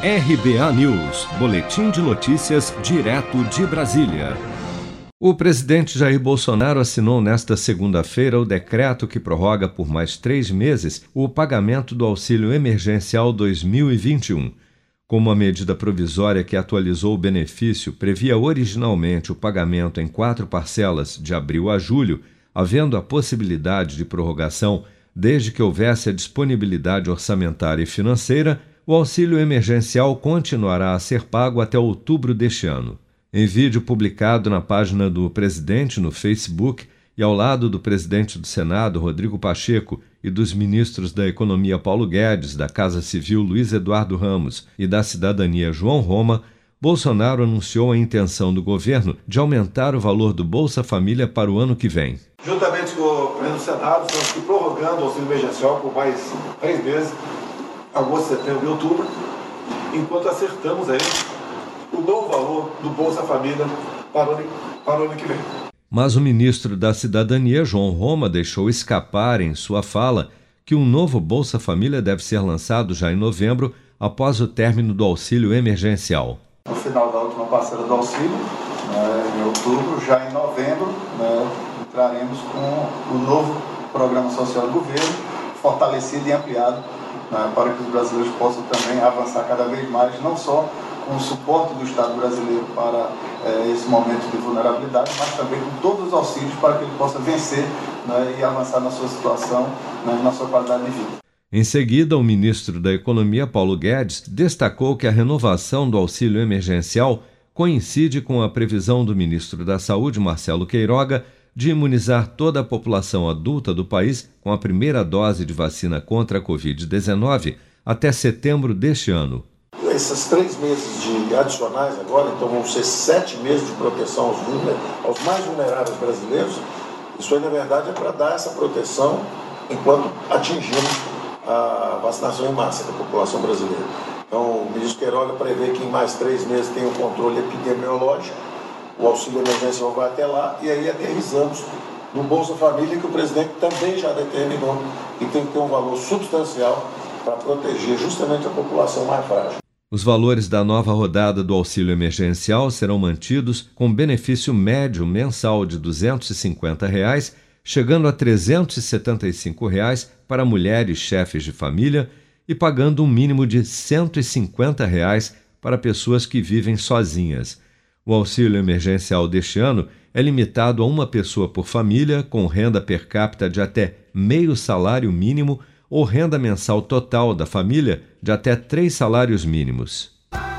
RBA News, Boletim de Notícias, direto de Brasília. O presidente Jair Bolsonaro assinou nesta segunda-feira o decreto que prorroga por mais três meses o pagamento do Auxílio Emergencial 2021. Como a medida provisória que atualizou o benefício previa originalmente o pagamento em quatro parcelas de abril a julho, havendo a possibilidade de prorrogação desde que houvesse a disponibilidade orçamentária e financeira, o auxílio emergencial continuará a ser pago até outubro deste ano. Em vídeo publicado na página do presidente no Facebook e ao lado do presidente do Senado, Rodrigo Pacheco, e dos ministros da Economia Paulo Guedes, da Casa Civil Luiz Eduardo Ramos e da Cidadania João Roma, Bolsonaro anunciou a intenção do governo de aumentar o valor do Bolsa Família para o ano que vem. Juntamente com o presidente do Senado, estamos prorrogando o auxílio emergencial por mais três meses agosto, setembro e outubro, enquanto acertamos aí o novo valor do Bolsa Família para o ano, para o ano que vem. Mas o ministro da Cidadania, João Roma, deixou escapar em sua fala que um novo Bolsa Família deve ser lançado já em novembro, após o término do auxílio emergencial. No final da última parcela do auxílio, né, em outubro, já em novembro, né, entraremos com o novo programa social do governo, fortalecido e ampliado né, para que os brasileiros possam também avançar cada vez mais, não só com o suporte do Estado brasileiro para é, esse momento de vulnerabilidade, mas também com todos os auxílios para que ele possa vencer né, e avançar na sua situação, né, na sua qualidade de vida. Em seguida, o ministro da Economia, Paulo Guedes, destacou que a renovação do auxílio emergencial coincide com a previsão do ministro da Saúde, Marcelo Queiroga, de imunizar toda a população adulta do país com a primeira dose de vacina contra a Covid-19 até setembro deste ano. Esses três meses de adicionais agora, então vão ser sete meses de proteção aos, aos mais vulneráveis brasileiros. Isso aí, na verdade, é para dar essa proteção enquanto atingimos a vacinação em massa da população brasileira. Então, o ministro Queiroga prevê que em mais três meses tem o controle epidemiológico o auxílio emergencial vai até lá e aí aterrizamos no Bolsa Família que o presidente também já determinou que tem que ter um valor substancial para proteger justamente a população mais frágil. Os valores da nova rodada do auxílio emergencial serão mantidos com benefício médio mensal de 250 reais, chegando a 375 reais para mulheres chefes de família e pagando um mínimo de 150 reais para pessoas que vivem sozinhas. O auxílio emergencial deste ano é limitado a uma pessoa por família, com renda per capita de até meio salário mínimo ou renda mensal total da família de até três salários mínimos.